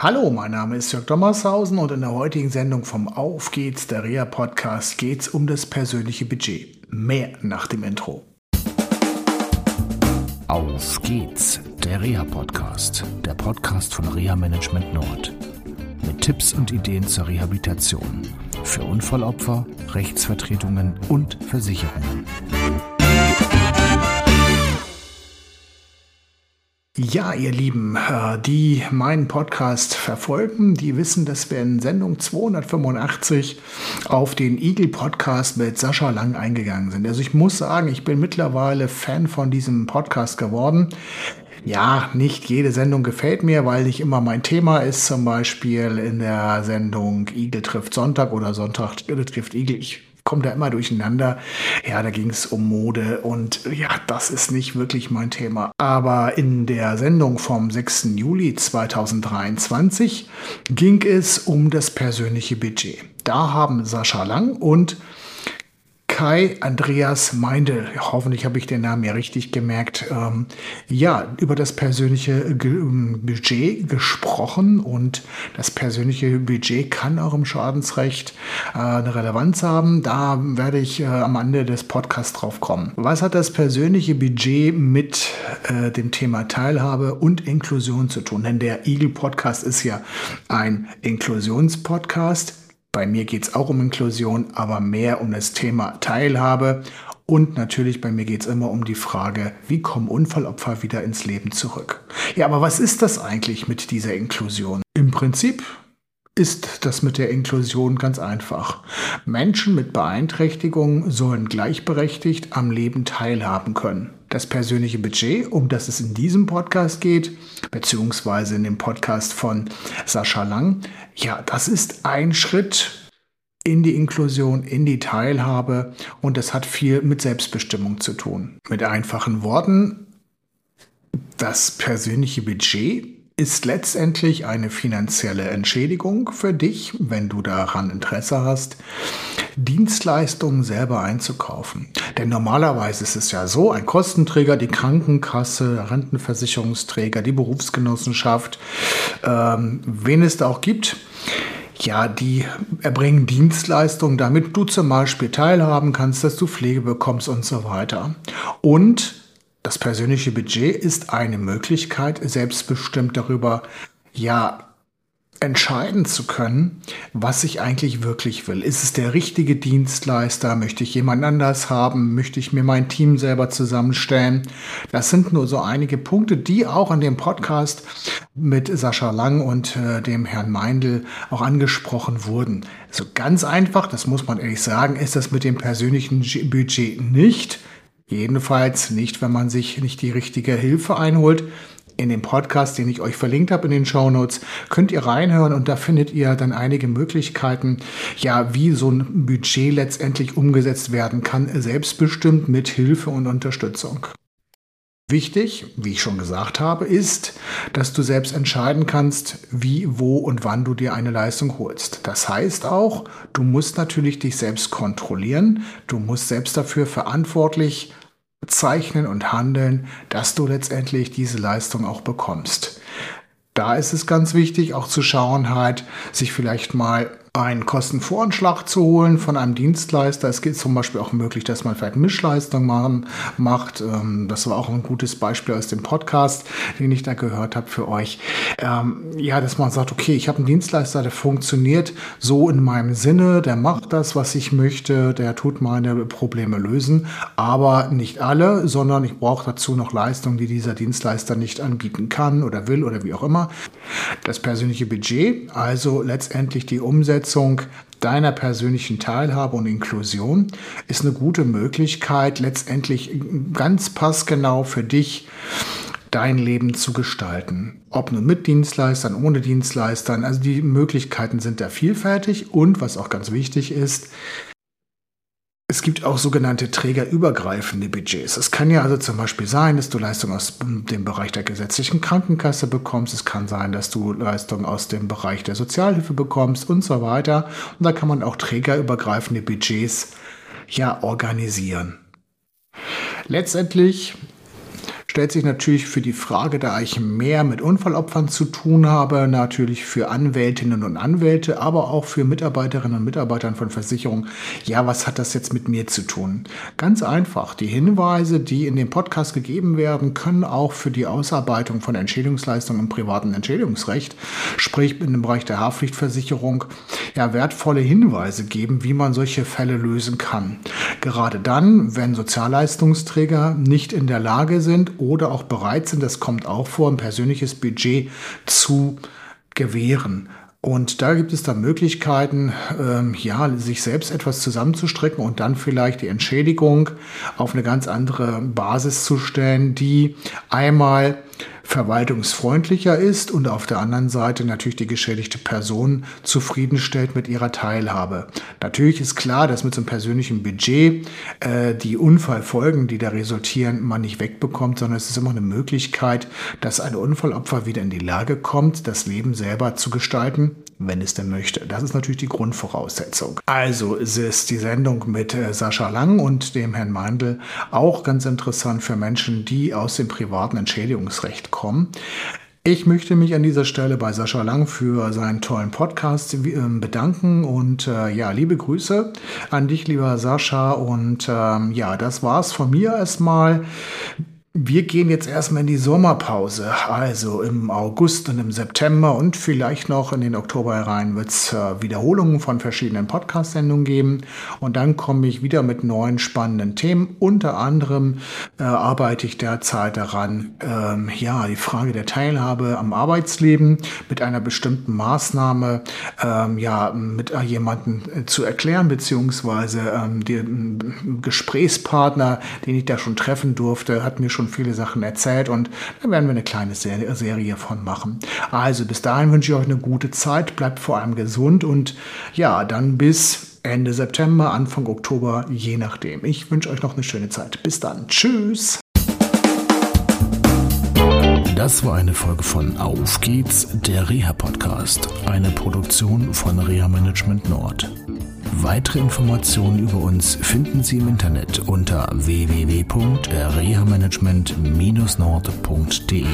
Hallo, mein Name ist Jörg Dommershausen und in der heutigen Sendung vom Auf geht's, der Rea Podcast, geht's um das persönliche Budget. Mehr nach dem Intro. Auf geht's, der Rea Podcast, der Podcast von Rea Management Nord. Mit Tipps und Ideen zur Rehabilitation für Unfallopfer, Rechtsvertretungen und Versicherungen. Ja, ihr Lieben, äh, die meinen Podcast verfolgen, die wissen, dass wir in Sendung 285 auf den Eagle Podcast mit Sascha Lang eingegangen sind. Also ich muss sagen, ich bin mittlerweile Fan von diesem Podcast geworden. Ja, nicht jede Sendung gefällt mir, weil nicht immer mein Thema ist. Zum Beispiel in der Sendung Igel trifft Sonntag oder Sonntag trifft Igel. Ich komme da immer durcheinander. Ja, da ging es um Mode und ja, das ist nicht wirklich mein Thema. Aber in der Sendung vom 6. Juli 2023 ging es um das persönliche Budget. Da haben Sascha Lang und Kai Andreas Meindl, hoffentlich habe ich den Namen ja richtig gemerkt, ähm, ja, über das persönliche Ge ähm, Budget gesprochen und das persönliche Budget kann auch im Schadensrecht äh, eine Relevanz haben. Da werde ich äh, am Ende des Podcasts drauf kommen. Was hat das persönliche Budget mit äh, dem Thema Teilhabe und Inklusion zu tun? Denn der Eagle Podcast ist ja ein Inklusionspodcast. Bei mir geht es auch um Inklusion, aber mehr um das Thema Teilhabe. Und natürlich bei mir geht es immer um die Frage, wie kommen Unfallopfer wieder ins Leben zurück? Ja, aber was ist das eigentlich mit dieser Inklusion? Im Prinzip ist das mit der Inklusion ganz einfach. Menschen mit Beeinträchtigungen sollen gleichberechtigt am Leben teilhaben können. Das persönliche Budget, um das es in diesem Podcast geht, beziehungsweise in dem Podcast von Sascha Lang, ja, das ist ein Schritt in die Inklusion, in die Teilhabe und das hat viel mit Selbstbestimmung zu tun. Mit einfachen Worten, das persönliche Budget ist letztendlich eine finanzielle Entschädigung für dich, wenn du daran Interesse hast, Dienstleistungen selber einzukaufen. Denn normalerweise ist es ja so, ein Kostenträger, die Krankenkasse, Rentenversicherungsträger, die Berufsgenossenschaft, ähm, wen es da auch gibt, ja, die erbringen Dienstleistungen, damit du zum Beispiel teilhaben kannst, dass du Pflege bekommst und so weiter. Und das persönliche Budget ist eine Möglichkeit, selbstbestimmt darüber, ja, entscheiden zu können, was ich eigentlich wirklich will. Ist es der richtige Dienstleister? Möchte ich jemand anders haben? Möchte ich mir mein Team selber zusammenstellen? Das sind nur so einige Punkte, die auch in dem Podcast mit Sascha Lang und äh, dem Herrn Meindl auch angesprochen wurden. So ganz einfach, das muss man ehrlich sagen, ist das mit dem persönlichen Budget nicht. Jedenfalls nicht, wenn man sich nicht die richtige Hilfe einholt. In dem Podcast, den ich euch verlinkt habe in den Show Notes, könnt ihr reinhören und da findet ihr dann einige Möglichkeiten, ja, wie so ein Budget letztendlich umgesetzt werden kann, selbstbestimmt mit Hilfe und Unterstützung. Wichtig, wie ich schon gesagt habe, ist, dass du selbst entscheiden kannst, wie, wo und wann du dir eine Leistung holst. Das heißt auch, du musst natürlich dich selbst kontrollieren, du musst selbst dafür verantwortlich zeichnen und handeln, dass du letztendlich diese Leistung auch bekommst. Da ist es ganz wichtig, auch zu schauen, halt, sich vielleicht mal einen Kostenvoranschlag zu holen von einem Dienstleister. Es geht zum Beispiel auch möglich, dass man vielleicht Mischleistung machen, macht. Ähm, das war auch ein gutes Beispiel aus dem Podcast, den ich da gehört habe für euch. Ähm, ja, dass man sagt, okay, ich habe einen Dienstleister, der funktioniert so in meinem Sinne, der macht das, was ich möchte, der tut meine Probleme lösen, aber nicht alle, sondern ich brauche dazu noch Leistungen, die dieser Dienstleister nicht anbieten kann oder will oder wie auch immer. Das persönliche Budget, also letztendlich die Umsetzung Umsetzung deiner persönlichen Teilhabe und Inklusion ist eine gute Möglichkeit, letztendlich ganz passgenau für dich dein Leben zu gestalten. Ob nun mit Dienstleistern, ohne Dienstleistern, also die Möglichkeiten sind da vielfältig und was auch ganz wichtig ist, es gibt auch sogenannte trägerübergreifende Budgets. Es kann ja also zum Beispiel sein, dass du Leistungen aus dem Bereich der gesetzlichen Krankenkasse bekommst. Es kann sein, dass du Leistungen aus dem Bereich der Sozialhilfe bekommst und so weiter. Und da kann man auch trägerübergreifende Budgets ja organisieren. Letztendlich stellt sich natürlich für die Frage, da ich mehr mit Unfallopfern zu tun habe, natürlich für Anwältinnen und Anwälte, aber auch für Mitarbeiterinnen und Mitarbeitern von Versicherungen, ja, was hat das jetzt mit mir zu tun? Ganz einfach, die Hinweise, die in dem Podcast gegeben werden, können auch für die Ausarbeitung von Entschädigungsleistungen im privaten Entschädigungsrecht, sprich in dem Bereich der Haftpflichtversicherung, ja, wertvolle Hinweise geben, wie man solche Fälle lösen kann. Gerade dann, wenn Sozialleistungsträger nicht in der Lage sind oder auch bereit sind, das kommt auch vor, ein persönliches Budget zu gewähren. Und da gibt es dann Möglichkeiten, ähm, ja, sich selbst etwas zusammenzustrecken und dann vielleicht die Entschädigung auf eine ganz andere Basis zu stellen, die einmal verwaltungsfreundlicher ist und auf der anderen Seite natürlich die geschädigte Person zufriedenstellt mit ihrer Teilhabe. Natürlich ist klar, dass mit so einem persönlichen Budget äh, die Unfallfolgen, die da resultieren, man nicht wegbekommt, sondern es ist immer eine Möglichkeit, dass ein Unfallopfer wieder in die Lage kommt, das Leben selber zu gestalten, wenn es denn möchte. Das ist natürlich die Grundvoraussetzung. Also es ist die Sendung mit äh, Sascha Lang und dem Herrn Meindl auch ganz interessant für Menschen, die aus dem privaten Entschädigungsrecht kommen. Ich möchte mich an dieser Stelle bei Sascha Lang für seinen tollen Podcast ähm, bedanken und äh, ja, liebe Grüße an dich, lieber Sascha. Und ähm, ja, das war's von mir erstmal. Wir gehen jetzt erstmal in die Sommerpause. Also im August und im September und vielleicht noch in den Oktober herein wird es äh, Wiederholungen von verschiedenen Podcast-Sendungen geben. Und dann komme ich wieder mit neuen spannenden Themen. Unter anderem äh, arbeite ich derzeit daran, ähm, ja, die Frage der Teilhabe am Arbeitsleben mit einer bestimmten Maßnahme, ähm, ja, mit äh, jemandem äh, zu erklären, beziehungsweise ähm, den Gesprächspartner, den ich da schon treffen durfte, hat mir schon viele Sachen erzählt und da werden wir eine kleine Serie von machen. Also bis dahin wünsche ich euch eine gute Zeit, bleibt vor allem gesund und ja, dann bis Ende September, Anfang Oktober, je nachdem. Ich wünsche euch noch eine schöne Zeit. Bis dann. Tschüss. Das war eine Folge von Auf geht's, der Reha-Podcast, eine Produktion von Reha Management Nord. Weitere Informationen über uns finden Sie im Internet unter www.rehamanagement-nord.de.